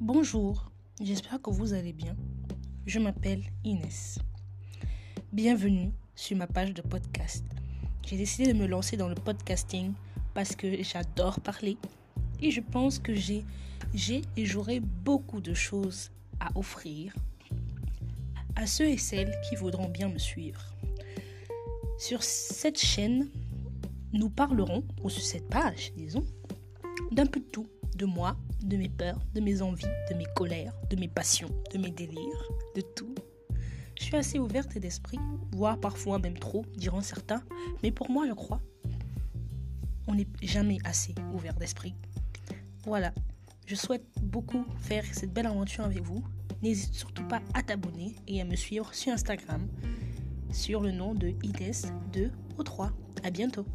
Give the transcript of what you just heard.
Bonjour, j'espère que vous allez bien. Je m'appelle Inès. Bienvenue sur ma page de podcast. J'ai décidé de me lancer dans le podcasting parce que j'adore parler et je pense que j'ai et j'aurai beaucoup de choses à offrir à ceux et celles qui voudront bien me suivre. Sur cette chaîne, nous parlerons, ou sur cette page, disons, d'un peu de tout, de moi, de mes peurs, de mes envies, de mes colères, de mes passions, de mes délires, de tout. Je suis assez ouverte d'esprit, voire parfois même trop, diront certains, mais pour moi, je crois, on n'est jamais assez ouvert d'esprit. Voilà, je souhaite beaucoup faire cette belle aventure avec vous. N'hésite surtout pas à t'abonner et à me suivre sur Instagram sur le nom de IDES2 au 3. À bientôt.